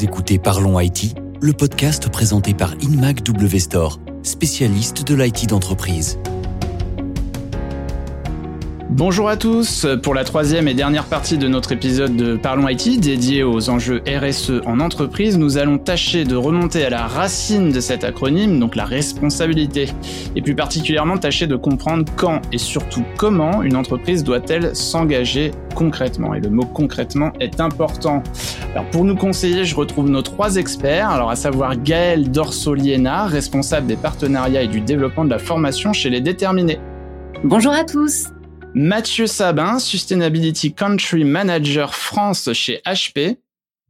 Écoutez Parlons IT, le podcast présenté par Inmac W spécialiste de l'IT d'entreprise. Bonjour à tous, pour la troisième et dernière partie de notre épisode de Parlons IT dédié aux enjeux RSE en entreprise, nous allons tâcher de remonter à la racine de cet acronyme, donc la responsabilité, et plus particulièrement tâcher de comprendre quand et surtout comment une entreprise doit-elle s'engager concrètement. Et le mot concrètement est important. Alors pour nous conseiller, je retrouve nos trois experts, alors à savoir Gaël Dorsoliena, responsable des partenariats et du développement de la formation chez les déterminés. Bonjour à tous. Mathieu Sabin, Sustainability Country Manager France chez HP.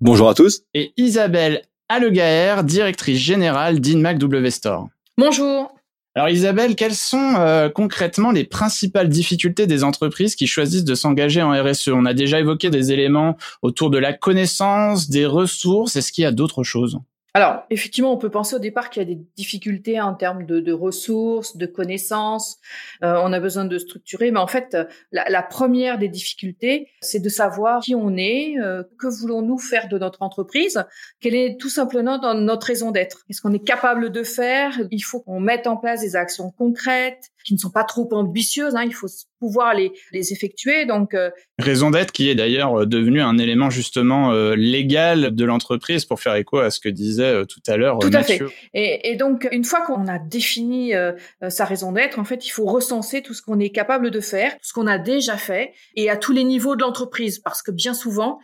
Bonjour à tous. Et Isabelle Allegaer, directrice générale d'Inmac W Store. Bonjour. Alors Isabelle, quelles sont euh, concrètement les principales difficultés des entreprises qui choisissent de s'engager en RSE On a déjà évoqué des éléments autour de la connaissance, des ressources. Est-ce qu'il y a d'autres choses? Alors, effectivement, on peut penser au départ qu'il y a des difficultés en termes de, ressources, de connaissances. Euh, on a besoin de structurer, mais en fait, la, première des difficultés, c'est de savoir qui on est, euh, que voulons-nous faire de notre entreprise, quelle est tout simplement notre raison d'être. Qu'est-ce qu'on est capable de faire? Il faut qu'on mette en place des actions concrètes qui ne sont pas trop ambitieuses. Hein, il faut pouvoir les, les effectuer. Donc, euh, raison d'être qui est d'ailleurs devenu un élément justement légal de l'entreprise pour faire écho à ce que disait euh, tout à l'heure. Tout à fait. Et, et, donc, une fois qu'on a défini euh, euh, sa raison d'être, en fait, il faut recenser tout ce qu'on est capable de faire, tout ce qu'on a déjà fait, et à tous les niveaux de l'entreprise, parce que bien souvent,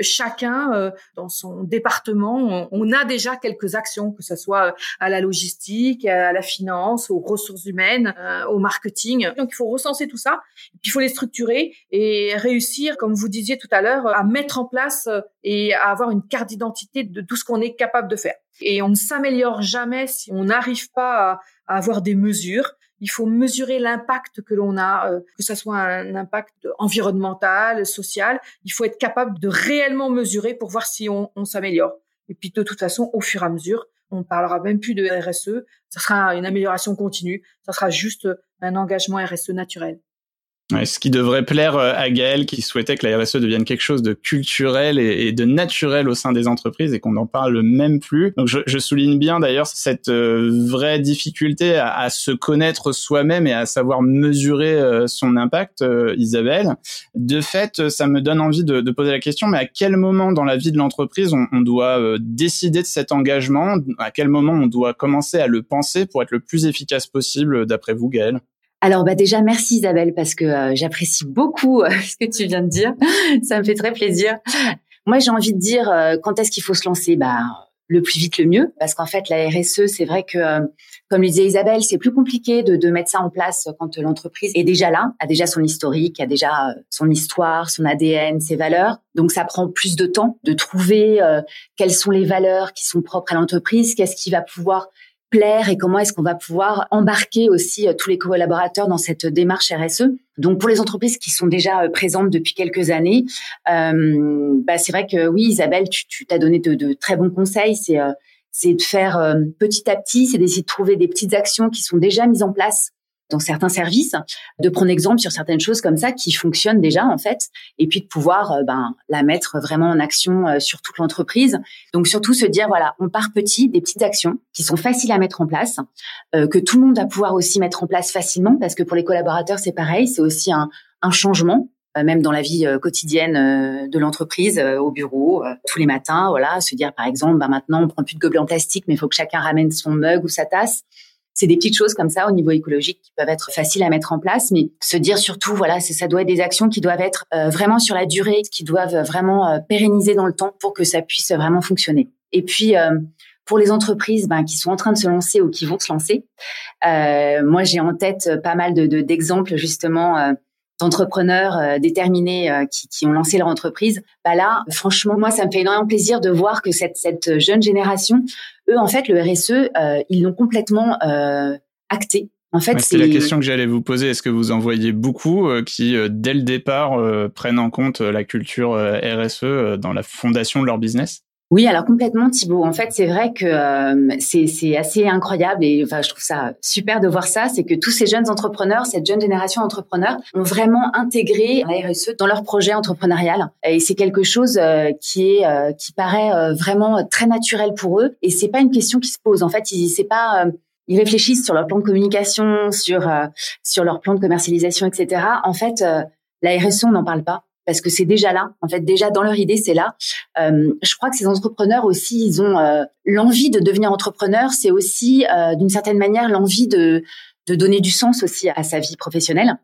chacun dans son département, on, a déjà quelques actions, que ce soit à la logistique, à la finance, aux ressources humaines, au marketing. Donc, il faut recenser tout ça, puis il faut les structurer et réussir, comme vous disiez tout à l'heure, à mettre en place et à avoir une carte d'identité de tout ce qu'on est capable de faire. Et on ne s'améliore jamais si on n'arrive pas à, avoir des mesures. Il faut mesurer l'impact que l'on a, euh, que ce soit un impact environnemental, social. Il faut être capable de réellement mesurer pour voir si on, on s'améliore. Et puis de toute façon, au fur et à mesure, on parlera même plus de RSE. Ça sera une amélioration continue. Ça sera juste un engagement RSE naturel ce qui devrait plaire euh, à Gaël qui souhaitait que la RSE devienne quelque chose de culturel et, de naturel au sein des entreprises et qu'on n'en parle même plus. Donc je, souligne bien d'ailleurs cette euh, vraie difficulté à, se connaître soi-même et à savoir mesurer euh, son impact, Isabelle. De fait, ça me donne envie de, de, poser la question, mais à quel moment dans la vie de l'entreprise on, on, doit décider de cet engagement? À quel moment on doit commencer à le penser pour être le plus efficace possible, d'après vous, Gaël? Alors bah déjà merci Isabelle parce que euh, j'apprécie beaucoup euh, ce que tu viens de dire. Ça me fait très plaisir. Moi j'ai envie de dire euh, quand est-ce qu'il faut se lancer? Bah le plus vite le mieux parce qu'en fait la RSE c'est vrai que comme le disait Isabelle c'est plus compliqué de, de, mettre ça en place quand l'entreprise est déjà là, a déjà son historique, a déjà son histoire, son ADN, ses valeurs. Donc ça prend plus de temps de trouver quelles sont les valeurs qui sont propres à l'entreprise, qu'est-ce qui va pouvoir et comment est-ce qu'on va pouvoir embarquer aussi euh, tous les collaborateurs dans cette démarche RSE. Donc pour les entreprises qui sont déjà euh, présentes depuis quelques années, euh, bah c'est vrai que oui Isabelle, tu, t'as donné de, très bons conseils. C'est de faire petit à petit, c'est d'essayer de trouver des petites actions qui sont déjà mises en place dans certains services, de prendre exemple sur certaines choses comme ça qui fonctionnent déjà en fait, et puis de pouvoir euh, ben, la mettre vraiment en action euh, sur toute l'entreprise. Donc surtout se dire voilà, on part petit, des petites actions qui sont faciles à mettre en place, euh, que tout le monde va pouvoir aussi mettre en place facilement, parce que pour les collaborateurs c'est pareil, c'est aussi un, un changement même dans la vie quotidienne de l'entreprise, au bureau, tous les matins, voilà, se dire par exemple, ben maintenant on prend plus de gobelets en plastique, mais il faut que chacun ramène son mug ou sa tasse c'est des petites choses comme ça au niveau écologique qui peuvent être faciles à mettre en place, mais se dire surtout, voilà, ça doit être des actions qui doivent être euh, vraiment sur la durée, qui doivent vraiment euh, pérenniser dans le temps pour que ça puisse vraiment fonctionner. Et puis, euh, pour les entreprises ben, qui sont en train de se lancer ou qui vont se lancer, moi j'ai en tête pas mal de d'exemples justement d'entrepreneurs déterminés qui, ont lancé leur entreprise. Bah là, franchement, moi ça me fait énormément plaisir de voir que cette jeune génération eux, en fait, le RSE, euh, ils l'ont complètement euh, acté. En fait, c'est la question que j'allais vous poser. Est-ce que vous en voyez beaucoup euh, qui, dès le départ, prennent en compte la culture RSE dans la fondation de leur business? Oui, alors complètement Thibaut. En fait, c'est vrai que euh, c'est assez incroyable et enfin je trouve ça super de voir ça, c'est que tous ces jeunes entrepreneurs, cette jeune génération d'entrepreneurs ont vraiment intégré la RSE dans leur projet entrepreneurial et c'est quelque chose euh, qui est euh, qui paraît vraiment très naturel pour eux et c'est pas une question qui se pose. En fait, c'est pas ils réfléchissent sur leur plan de communication, sur sur leur plan de commercialisation, etc. En fait, la RSE, on n'en parle pas parce que c'est déjà là. En fait, déjà dans leur idée, c'est là. Euh, je crois que ces entrepreneurs aussi, ils ont euh, l'envie de devenir entrepreneur. C'est aussi, euh, d'une certaine manière, l'envie de de donner du sens aussi à sa vie professionnelle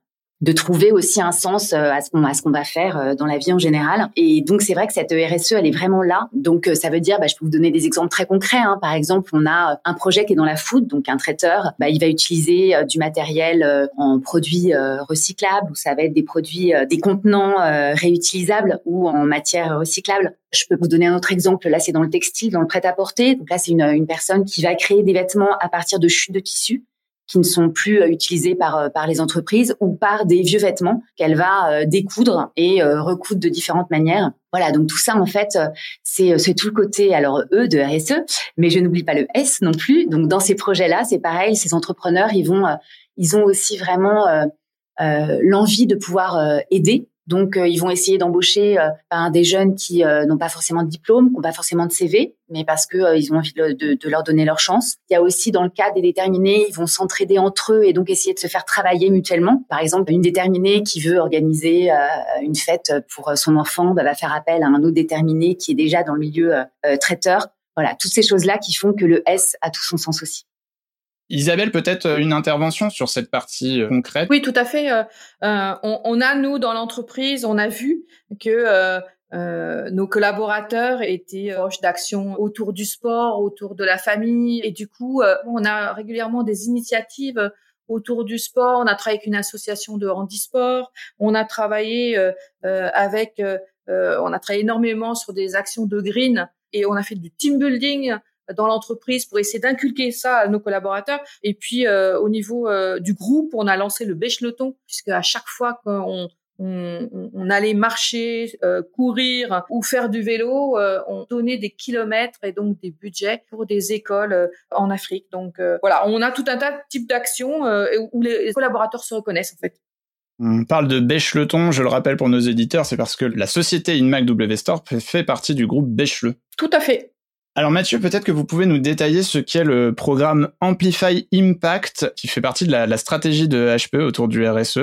de trouver aussi un sens euh, à ce qu'on va faire euh, dans la vie en général. Et donc c'est vrai que cette RSE elle est vraiment là. Donc euh, ça veut dire, bah, je peux vous donner des exemples très concrets. Hein. Par exemple, on a un projet qui est dans la food, donc un traiteur, bah, il va utiliser du matériel en produits recyclables ou ça va être des produits, des contenants réutilisables ou en matière recyclable. Je peux vous donner un autre exemple. Là, c'est dans le textile, dans le prêt-à-porter. Donc là, c'est une, une personne qui va créer des vêtements à partir de chutes de tissu qui ne sont plus euh, utilisés par euh, par les entreprises ou par des vieux vêtements qu'elle va euh, découdre et recoudre de différentes manières. Voilà, donc tout ça en fait, c'est tout le côté alors E de RSE, mais je n'oublie pas le S non plus. Donc dans ces projets-là, c'est pareil, ces entrepreneurs, ils vont ils ont aussi vraiment l'envie de pouvoir aider donc, euh, ils vont essayer d'embaucher euh, des jeunes qui euh, n'ont pas forcément de diplôme, qui n'ont pas forcément de CV, mais parce que ils ont envie de, leur donner leur chance. Il y a aussi dans le cas des déterminés, ils vont s'entraider entre eux et donc essayer de se faire travailler mutuellement. Par exemple, une déterminée qui veut organiser une fête pour son enfant bah, va faire appel à un autre déterminé qui est déjà dans le milieu traiteur. Voilà, toutes ces choses-là qui font que le S a tout son sens aussi. Isabelle, peut-être euh, une intervention sur cette partie euh, concrète? Oui, tout à fait. Euh, on, a, nous, dans l'entreprise, on a vu que nos collaborateurs étaient proches d'actions autour du sport, autour de la famille. Et du coup, on a régulièrement des initiatives autour du sport. On a travaillé avec une association de handisport. On a travaillé avec... on a travaillé énormément sur des actions de green et on a fait du team building dans l'entreprise pour essayer d'inculquer ça à nos collaborateurs. Et puis euh, au niveau euh, du groupe, on a lancé le bêche-leton, puisque à chaque fois qu'on on, on, allait marcher, euh, courir ou faire du vélo, on donnait des kilomètres et donc des budgets pour des écoles en Afrique. Donc voilà, on a tout un tas de types d'actions où les collaborateurs se reconnaissent en fait. On parle de Bêche-le-Ton, je le rappelle pour nos éditeurs, c'est parce que la société InMac W Store fait partie du groupe Bêche-le. Tout à fait. Alors Mathieu, peut-être que vous pouvez nous détailler ce qu'est le programme Amplify Impact, qui fait partie de la, stratégie de HP autour du RSE.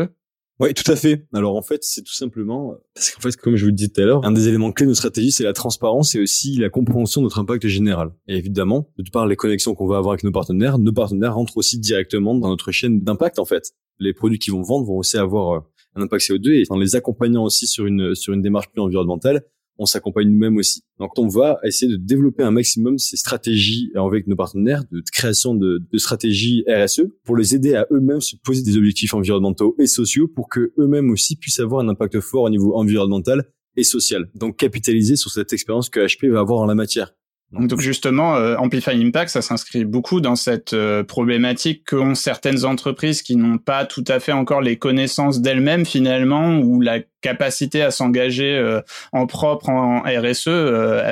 Oui, tout à fait. Alors en fait, c'est tout simplement parce qu'en fait, comme je vous le disais tout à l'heure, un des éléments clés de notre stratégie, c'est la transparence et aussi la compréhension de notre impact général. Et évidemment, de par les connexions qu'on va avoir avec nos partenaires, nos partenaires rentrent aussi directement dans notre chaîne d'impact en fait. Les produits qu'ils vont vendre vont aussi avoir euh, un impact CO2 et en les accompagnant aussi sur une sur une démarche plus environnementale, on s'accompagne nous-mêmes aussi. Donc on va essayer de développer un maximum ces stratégies avec nos partenaires de création de, de stratégies RSE pour les aider à eux-mêmes se poser des objectifs environnementaux et sociaux pour que eux-mêmes aussi puissent avoir un impact fort au niveau environnemental et social. Donc capitaliser sur cette expérience que HP va avoir en la matière. Donc justement, euh, Amplify Impact, ça s'inscrit beaucoup dans cette euh, problématique qu'ont certaines entreprises qui n'ont pas tout à fait encore les connaissances d'elles-mêmes finalement, ou la capacité à s'engager euh, en propre en RSE,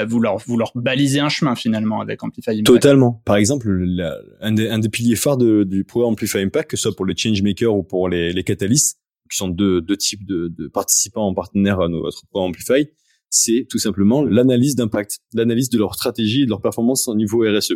vous leur vous balisez un chemin finalement avec Amplify Impact. Totalement. Par exemple, un, des, un, des, piliers phares de, du programme Amplify Impact, que ce soit pour les changemakers ou pour les, les catalystes, qui sont deux, deux types de, de participants en partenaire à notre programme Amplify, c'est tout simplement l'analyse d'impact, l'analyse de leur stratégie et de leur performance au niveau RSE.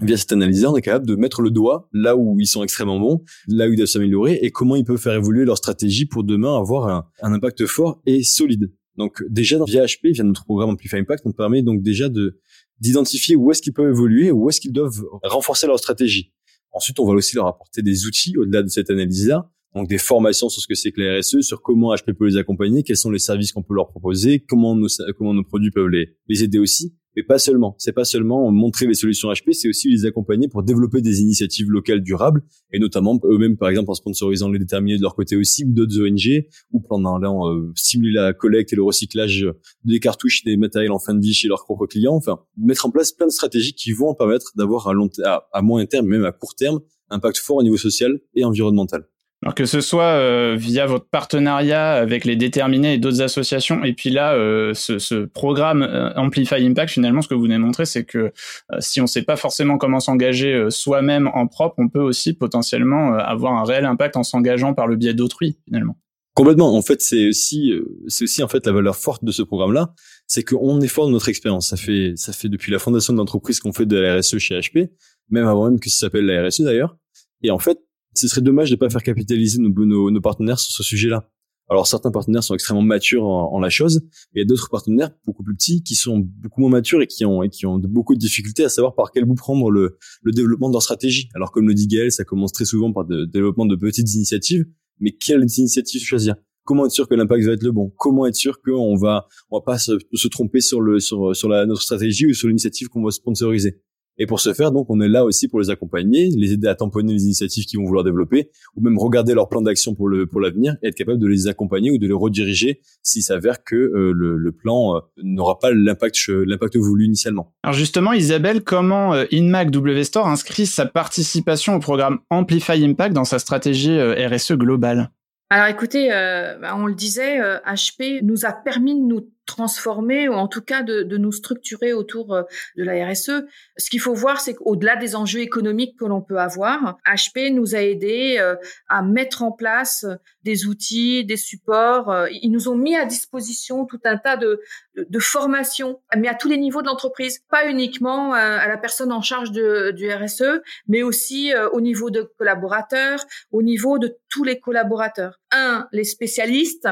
Via cette analyse, on est capable de mettre le doigt là où ils sont extrêmement bons, là où ils doivent s'améliorer et comment ils peuvent faire évoluer leur stratégie pour demain avoir un, impact fort et solide. Donc déjà via HP, via notre programme Amplify Impact, on permet donc déjà de d'identifier où est-ce qu'ils peuvent évoluer, où est-ce qu'ils doivent renforcer leur stratégie. Ensuite, on va aussi leur apporter des outils au-delà de cette analyse-là donc des formations sur ce que c'est que la RSE, sur comment HP peut les accompagner, quels sont les services qu'on peut leur proposer, comment nos, comment nos produits peuvent les, les aider aussi. Mais pas seulement. C'est pas seulement montrer les solutions HP, c'est aussi les accompagner pour développer des initiatives locales durables et notamment eux-mêmes, par exemple, en sponsorisant les déterminés de leur côté aussi ou d'autres ONG ou pendant allant euh, stimuler la collecte et le recyclage des cartouches, des matériels en fin de vie chez leurs propres clients. Enfin, mettre en place plein de stratégies qui vont permettre d'avoir à long, à, à moyen terme, même à court terme, un impact fort au niveau social et environnemental. Alors que ce soit euh, via votre partenariat avec les déterminés et d'autres associations, et puis là, euh, ce, ce, programme euh, Amplify Impact, finalement, ce que vous venez de montrer, c'est que si on ne sait pas forcément comment s'engager soi-même en propre, on peut aussi potentiellement avoir un réel impact en s'engageant par le biais d'autrui, finalement. Complètement. En fait, c'est aussi, c'est aussi en fait la valeur forte de ce programme-là, c'est qu'on est fort de notre expérience. Ça fait, ça fait depuis la fondation de l'entreprise qu'on fait de la RSE chez HP, même avant même que ça s'appelle la RSE d'ailleurs. Et en fait, ce serait dommage de pas faire capitaliser nos, partenaires sur ce sujet-là. Alors certains partenaires sont extrêmement matures en, la chose, et il y a d'autres partenaires beaucoup plus petits qui sont beaucoup moins matures et qui ont de, beaucoup de difficultés à savoir par quel bout prendre le, développement de leur stratégie. Alors comme le dit Gaël, ça commence très souvent par le développement de petites initiatives, mais quelles initiatives choisir? Comment être sûr que l'impact va être le bon? Comment être sûr qu'on va on va pas se, tromper sur sur la notre stratégie ou sur l'initiative qu'on va sponsoriser? Et pour ce faire, donc, on est là aussi pour les accompagner, les aider à tamponner les initiatives qu'ils vont vouloir développer, ou même regarder leur plan d'action pour le pour l'avenir et être capable de les accompagner ou de les rediriger s'il s'avère que euh, le, le, plan euh, n'aura pas l'impact l'impact voulu initialement. Alors justement, Isabelle, comment euh, InMac W Store inscrit sa participation au programme Amplify Impact dans sa stratégie RSE globale? Alors écoutez, bah, on le disait, HP nous a permis de nous transformer ou en tout cas de, de nous structurer autour euh, de la RSE. Ce qu'il faut voir, c'est qu'au-delà des enjeux économiques que l'on peut avoir, HP nous a aidés euh, à mettre en place des outils, des supports. Euh, ils nous ont mis à disposition tout un tas de, de, de formations, mais à tous les niveaux de l'entreprise, pas uniquement à la personne en charge du RSE, mais aussi au niveau de collaborateurs, au niveau de tous les collaborateurs. Un, les spécialistes,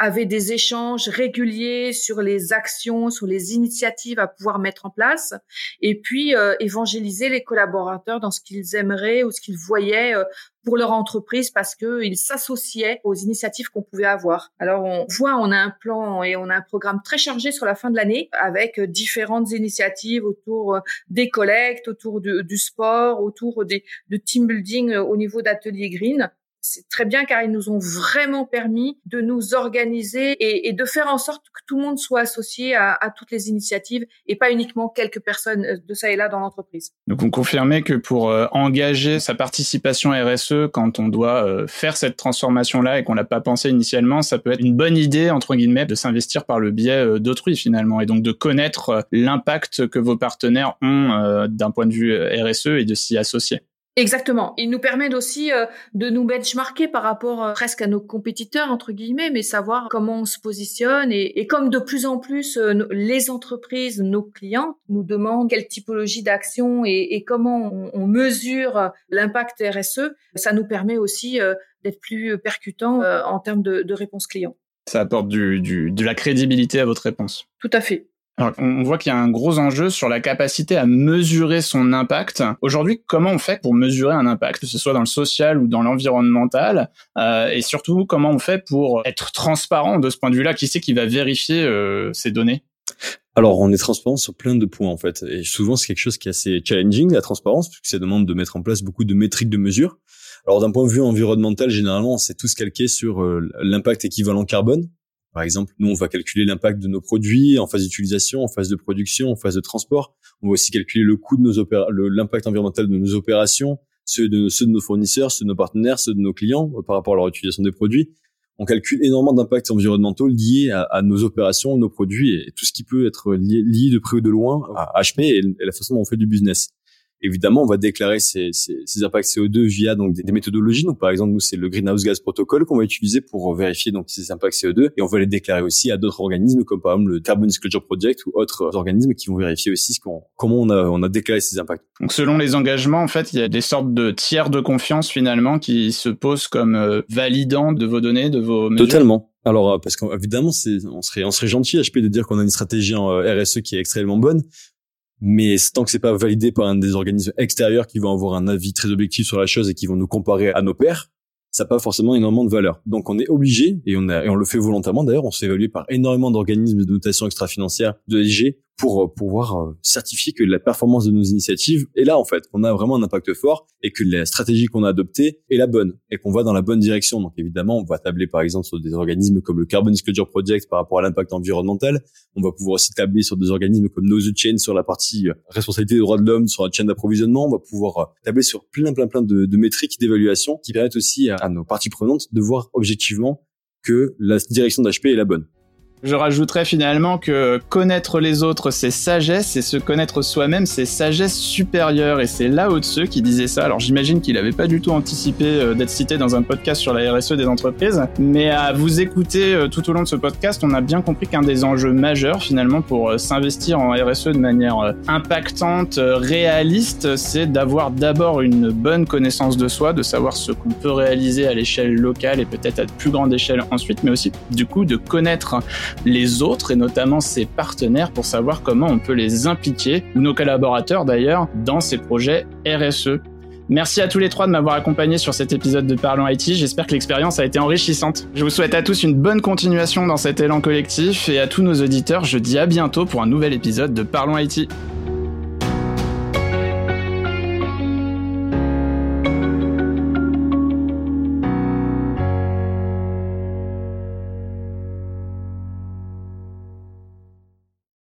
avait des échanges réguliers sur les actions, sur les initiatives à pouvoir mettre en place, et puis euh, évangéliser les collaborateurs dans ce qu'ils aimeraient ou ce qu'ils voyaient euh, pour leur entreprise parce qu'ils s'associaient aux initiatives qu'on pouvait avoir. Alors on voit, on a un plan et on a un programme très chargé sur la fin de l'année avec différentes initiatives autour euh, des collectes, autour du, du sport, autour des, de team building au niveau d'atelier green c'est très bien car ils nous ont vraiment permis de nous organiser et, de faire en sorte que tout le monde soit associé à, toutes les initiatives et pas uniquement quelques personnes euh, de ça et là dans l'entreprise. Donc on confirmait que pour euh, engager sa participation RSE quand on doit euh, faire cette transformation-là et qu'on l'a pas pensé initialement, ça peut être une bonne idée entre guillemets de s'investir par le biais d'autrui finalement et donc de connaître l'impact que vos partenaires ont d'un point de vue RSE et de s'y associer. Exactement. Il nous permet aussi euh, de nous benchmarker par rapport euh, presque à nos compétiteurs entre guillemets, mais savoir comment on se positionne et, comme de plus en plus euh, les entreprises, nos clients nous demandent quelle typologie d'action et, comment on, mesure l'impact RSE, ça nous permet aussi d'être plus percutant en termes de, de réponse client. Ça apporte du, du, de la crédibilité à votre réponse. Tout à fait. Alors, on voit qu'il y a un gros enjeu sur la capacité à mesurer son impact. Aujourd'hui, comment on fait pour mesurer un impact, que ce soit dans le social ou dans l'environnemental, euh, et surtout comment on fait pour être transparent de ce point de vue-là? Qui c'est qui va vérifier euh, ces données? Alors, on est transparent sur plein de points en fait, et souvent c'est quelque chose qui est assez challenging la transparence, puisque ça demande de mettre en place beaucoup de métriques de mesure. Alors, d'un point de vue environnemental, généralement, c'est tous calqué sur euh, l'impact équivalent carbone, par exemple, nous, on va calculer l'impact de nos produits en phase d'utilisation, en phase de production, en phase de transport. On va aussi calculer le coût de nos l'impact environnemental de nos opérations, ceux de, ceux de nos fournisseurs, ceux de nos partenaires, ceux de nos clients euh, par rapport à leur utilisation des produits. On calcule énormément d'impacts environnementaux liés à, nos opérations, nos produits et tout ce qui peut être lié, de près ou de loin à HP et la façon dont on fait du business. Évidemment, on va déclarer ces, ces, ces impacts CO2 via donc des, méthodologies. Donc, par exemple, nous, c'est le Greenhouse Gas Protocol qu'on va utiliser pour vérifier donc ces impacts CO2, et on va les déclarer aussi à d'autres organismes, comme par exemple le Carbon Disclosure Project ou autres organismes qui vont vérifier aussi ce qu'on, comment on a, on a déclaré ces impacts. Donc, selon les engagements, en fait, il y a des sortes de tiers de confiance finalement qui se posent comme euh, validants de vos données, de vos mesures. Totalement. Alors, euh, parce qu'évidemment, c'est, on serait, on serait gentil, HP, de dire qu'on a une stratégie en euh, RSE qui est extrêmement bonne, mais tant que c'est pas validé par un des organismes extérieurs qui vont avoir un avis très objectif sur la chose et qui vont nous comparer à nos pairs, ça n'a pas forcément énormément de valeur. Donc on est obligé, et on, a, et on le fait volontairement d'ailleurs, on s'est évalué par énormément d'organismes de notation extra-financière de SG pour pouvoir certifier que la performance de nos initiatives est là en fait, qu'on a vraiment un impact fort et que la stratégie qu'on a adoptée est la bonne et qu'on va dans la bonne direction. Donc évidemment, on va tabler par exemple sur des organismes comme le Carbon Disclosure Project par rapport à l'impact environnemental. On va pouvoir aussi tabler sur des organismes comme No Chain sur la partie responsabilité des droits de l'homme, sur la chaîne d'approvisionnement. On va pouvoir tabler sur plein plein plein de, de métriques d'évaluation qui permettent aussi à, à nos parties prenantes de voir objectivement que la direction d'HP est la bonne. Je rajouterais finalement que connaître les autres, c'est sagesse, et se connaître soi-même, c'est sagesse supérieure. Et c'est là ceux qui disait ça. Alors j'imagine qu'il n'avait pas du tout anticipé euh, d'être cité dans un podcast sur la RSE des entreprises. Mais à vous écouter euh, tout au long de ce podcast, on a bien compris qu'un des enjeux majeurs finalement pour euh, s'investir en RSE de manière impactante, réaliste, c'est d'avoir d'abord une bonne connaissance de soi, de savoir ce qu'on peut réaliser à l'échelle locale et peut-être à plus grande échelle ensuite, mais aussi du coup de connaître les autres et notamment ses partenaires pour savoir comment on peut les impliquer, ou nos collaborateurs d'ailleurs, dans ces projets RSE. Merci à tous les trois de m'avoir accompagné sur cet épisode de Parlons IT. J'espère que l'expérience a été enrichissante. Je vous souhaite à tous une bonne continuation dans cet élan collectif et à tous nos auditeurs, je dis à bientôt pour un nouvel épisode de Parlons IT.